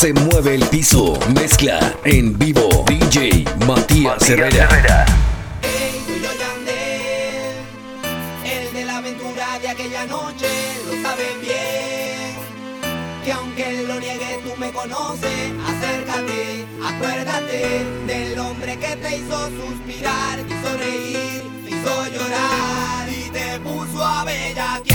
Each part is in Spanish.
Se mueve el piso. Mezcla en vivo. DJ Matías, Herrera. Herrera. Hey, y yo, el de la aventura de aquella noche, lo sabes bien. Que aunque lo niegue, tú me conoces. Acércate, acuérdate del hombre que te hizo suspirar, te hizo reír, te hizo llorar y te puso a bella.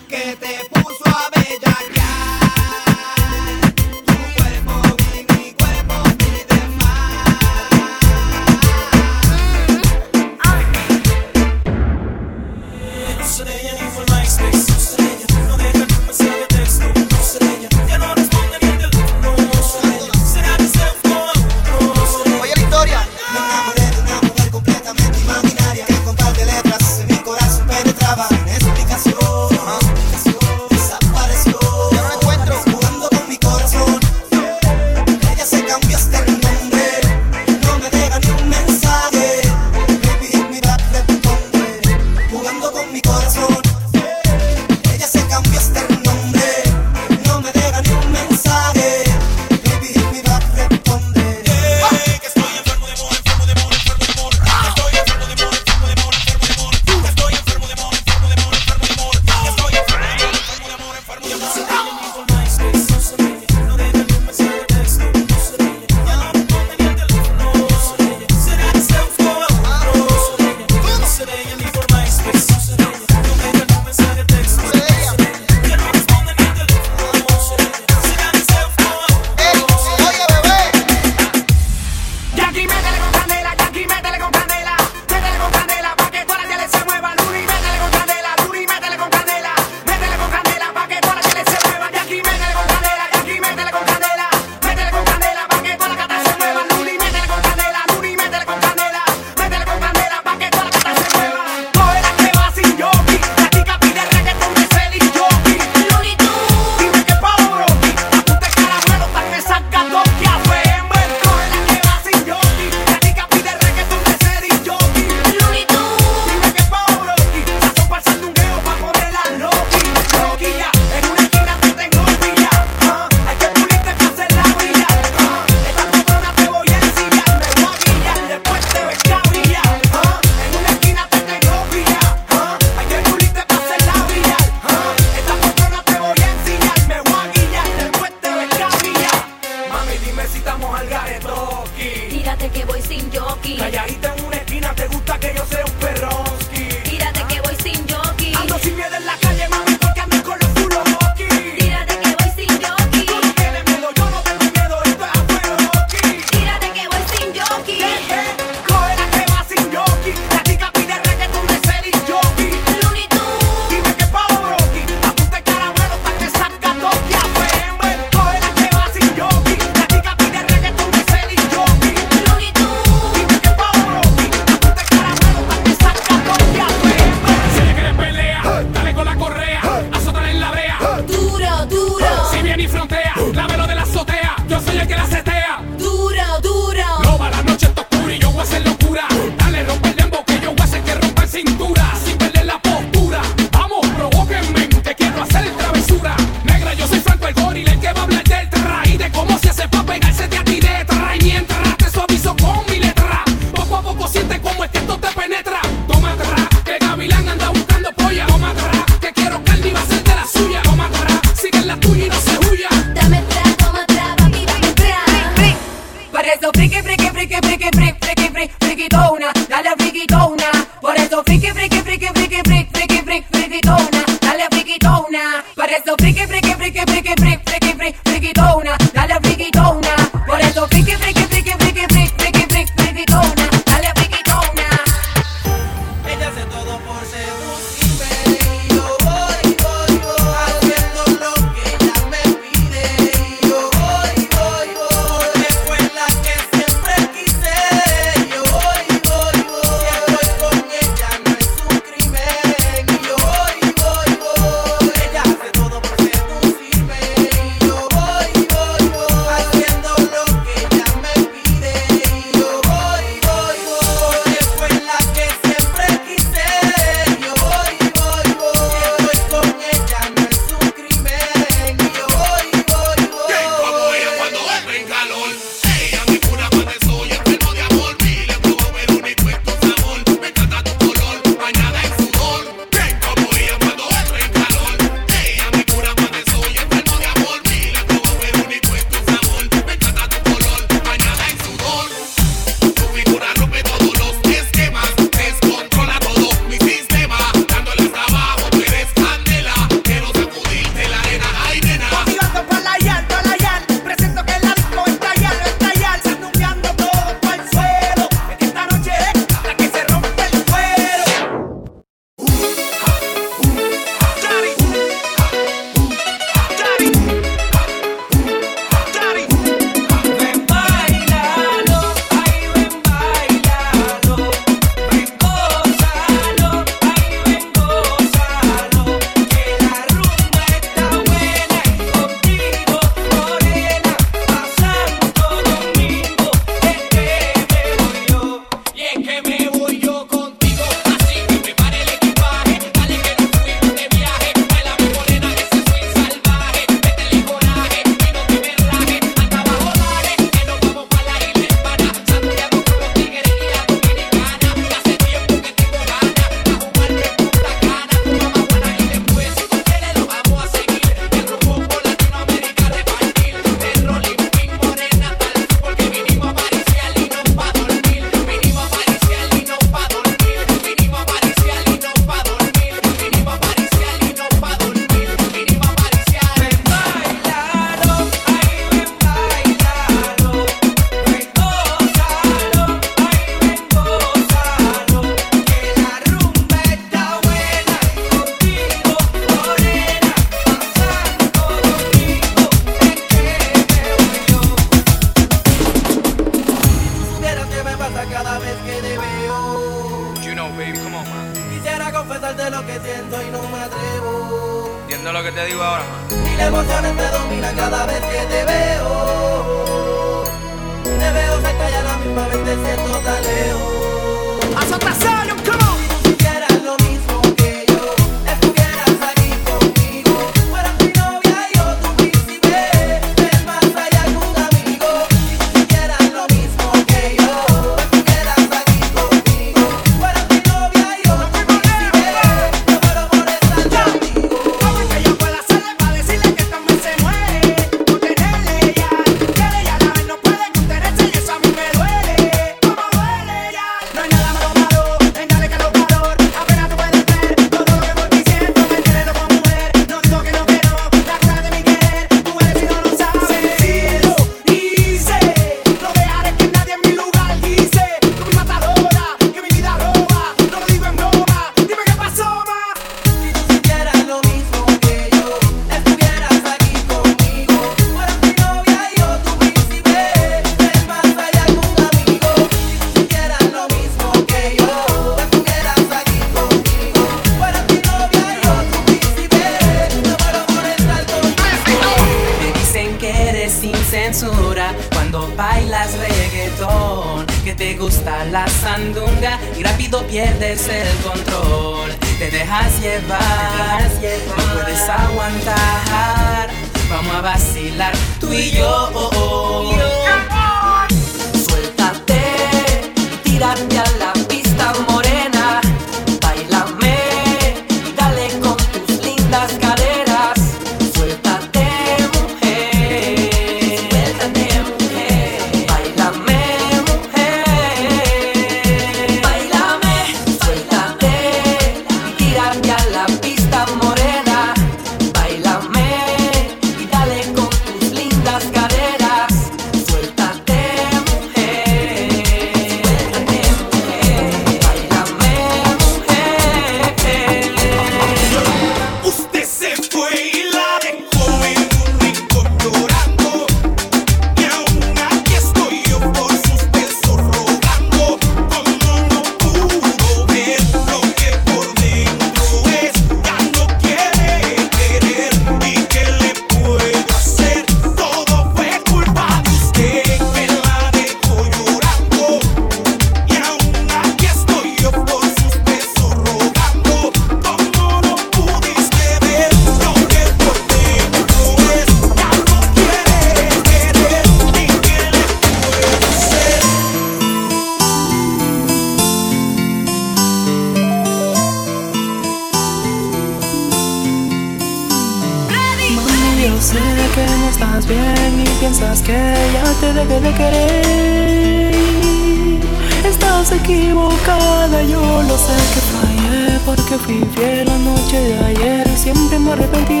si fiel la noche de ayer. Siempre me arrepentí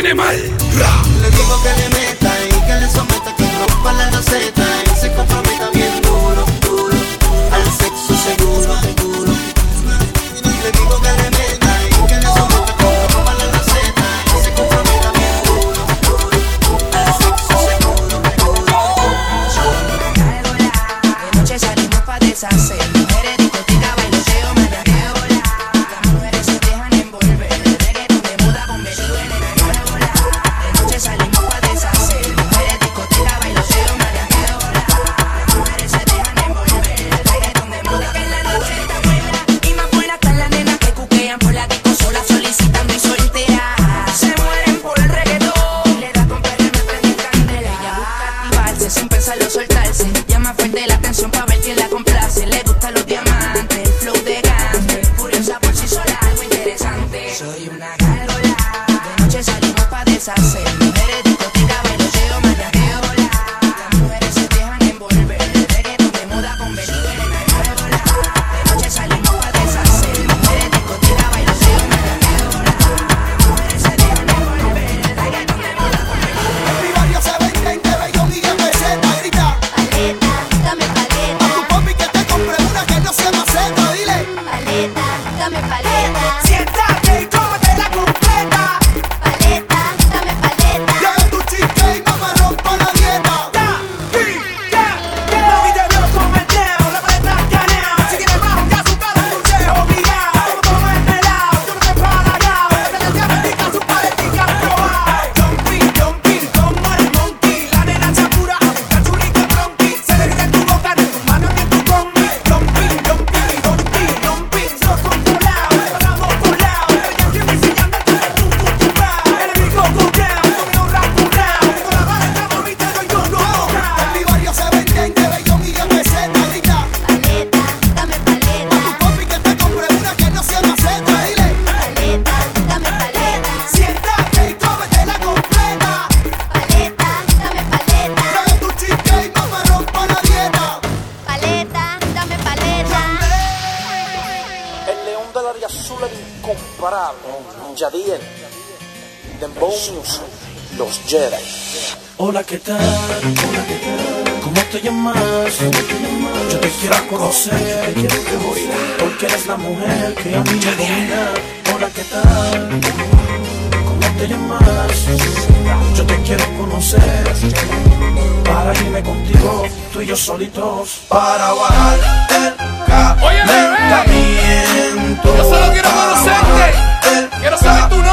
tiene. Le digo conocer. Para irme contigo, tú y yo solitos. Para bajar el Oye, bebé. Yo solo quiero conocerte. Quiero saber tu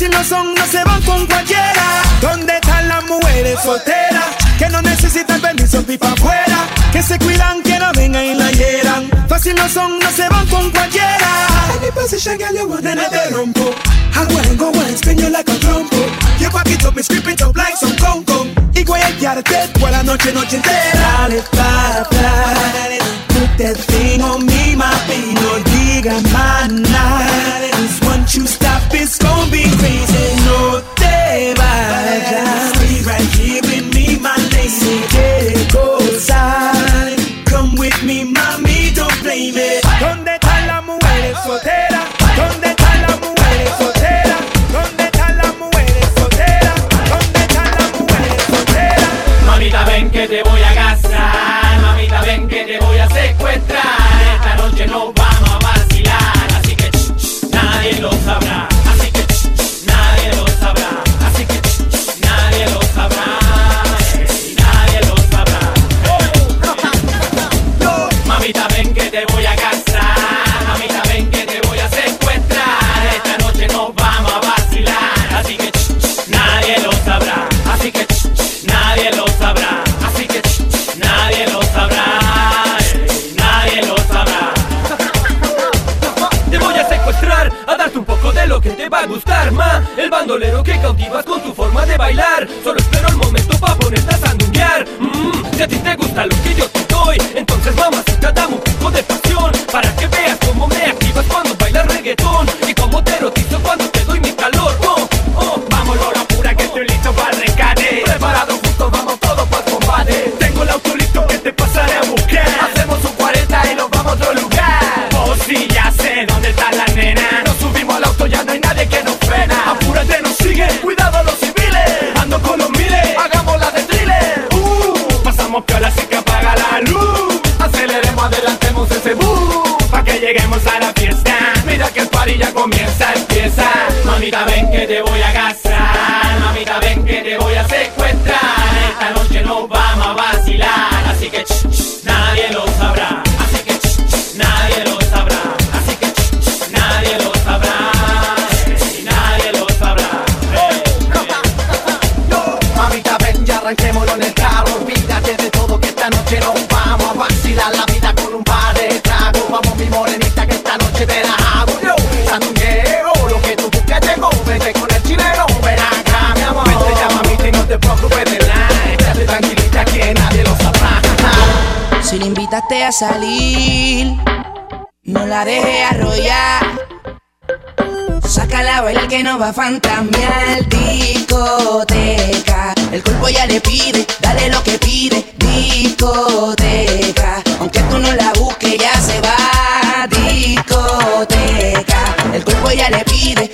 si no son, no se van con cualquiera. ¿Dónde están las mujeres solteras? Que no necesitan permiso ni pa' afuera. Que se cuidan, que no vengan y la hieran. Fácil no son, no se van con cualquiera. Any position, girl, you want nena de rompo. I wanna go and spin you like a trompo. You pack it up and scrape it up like some congo. Y guayarte por la noche, noche entera. Dale, para, para. Tú te tengo mi mapi, no digas más nada. Once you stop, it's gonna be crazy. No te vayas. Stay right here with me, my lady. salir. No la deje arrollar. Sácala a bailar que no va a fantamear. Discoteca. El cuerpo ya le pide, dale lo que pide. Discoteca. Aunque tú no la busques, ya se va. Discoteca. El cuerpo ya le pide,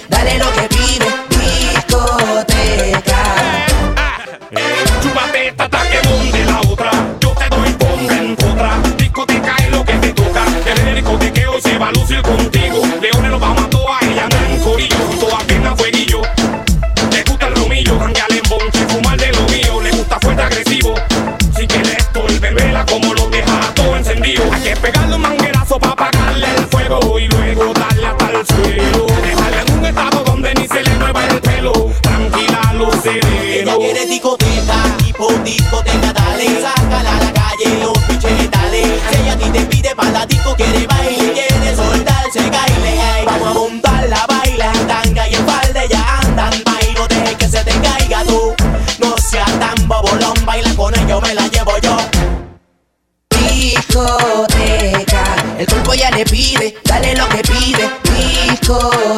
sácala a la calle los piches dale. Si ella a ti te pide para la disco, quiere baile, quiere soltarse, caile. Ay. Vamos a montar la baila en tanga y en falda, ya andan, baile, que se te caiga tú. No seas tan bobolón, baila con ellos, me la llevo yo. Discoteca, el cuerpo ya le pide, dale lo que pide, discoteca.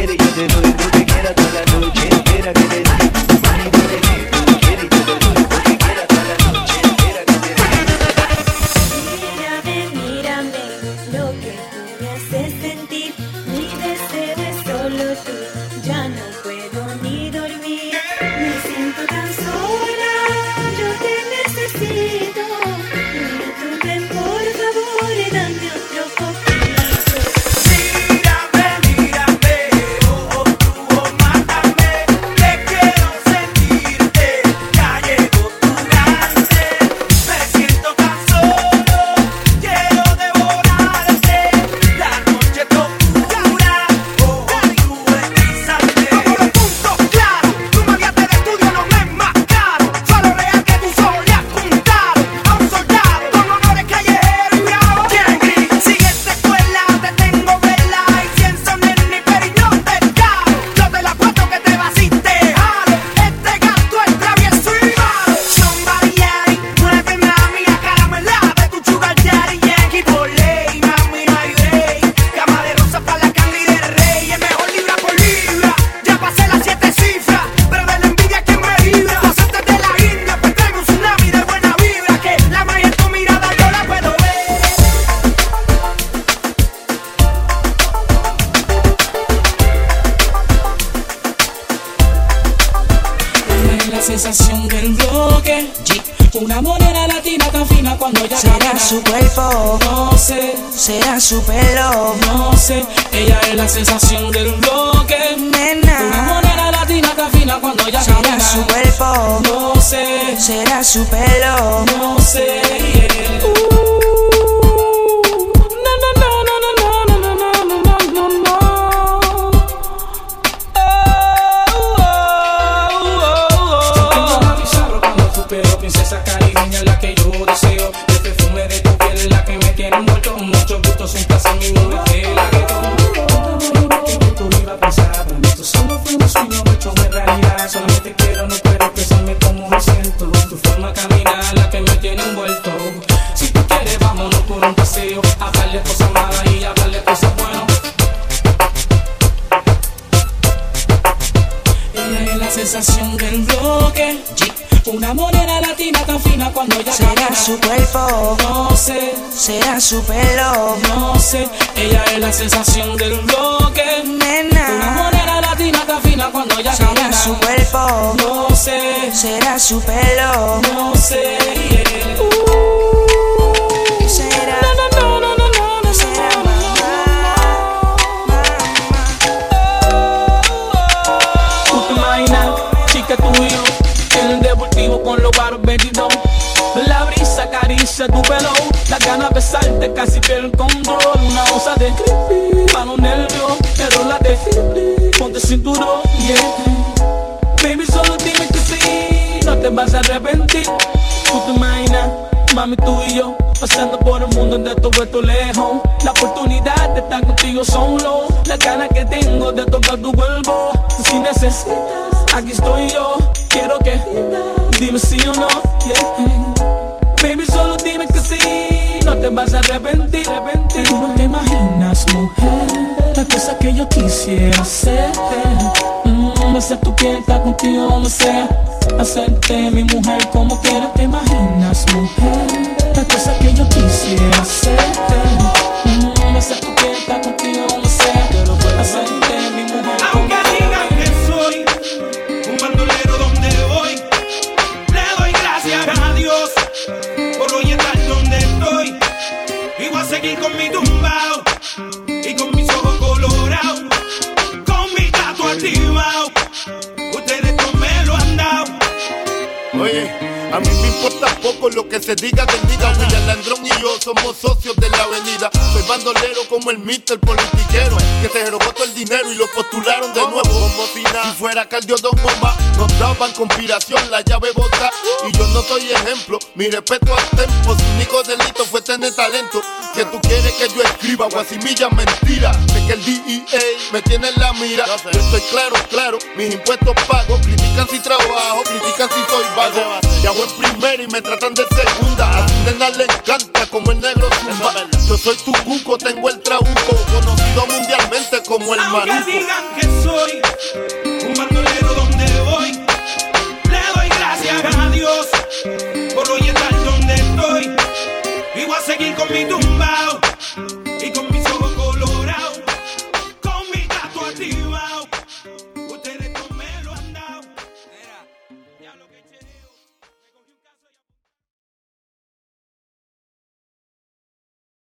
quiere, yo te doy, tú te quedas toda la que te doy. la superó. No sé, ella es la sensación del bloque. Nena, una morena latina está fina cuando ella camina. su cuerpo. No sé, será su pelo. mucho gusto, es un placer mi su pelo. No sé, ella es la sensación del bloque. Nena, una morena latina está fina cuando ella Será camina. su cuerpo. No sé, será su pelo. No sé. Yeah. Uh. de casi que el control Una osa de creepy, mano nervio, pero la de. Ponte cinturón, yeah Baby, solo dime que sí, no te vas a arrepentir. Tú te imaginas, mami, tú y yo Pasando por el mundo de todo esto lejos. La oportunidad de estar contigo solo. La gana que tengo de tocar tu cuerpo. Si necesitas, aquí estoy yo Quiero que, dime sí o no, Baby, solo dime que sí, no te vas a arrepentir. Tú no te imaginas, mujer, la cosa que yo quisiera hacer. Mm, no sé, tú quieres estar contigo, no sé, hacerte mi mujer como quieras. Te imaginas, mujer, la cosa que yo quisiera hacer. Mm, no sé, tú quieres estar contigo. seguir conmigo. A mí me importa poco lo que se diga del diga. William Landrón y yo somos socios de la avenida. Soy bandolero como el mister politiquero. Que se robó todo el dinero y lo postularon de nuevo. Como si fuera fuera Cardiodón Bomba. Nos daban conspiración, la llave bota. Y yo no soy ejemplo. Mi respeto al tempo. Su único delito fue tener talento. Que tú quieres que yo escriba guasimillas mentiras. De que el DEA me tiene en la mira. Yo estoy claro, claro. Mis impuestos pago. Critican si trabajo, critican si soy vago. Llego en primera y me tratan de segunda. A mi nena le encanta como el negro zumba. Yo soy tu cuco, tengo el trabuco, conocido mundialmente como el manuco. Aunque digan que soy un bandolero donde voy, le doy gracias a Dios por hoy estar donde estoy. Y a seguir con mi tumbao.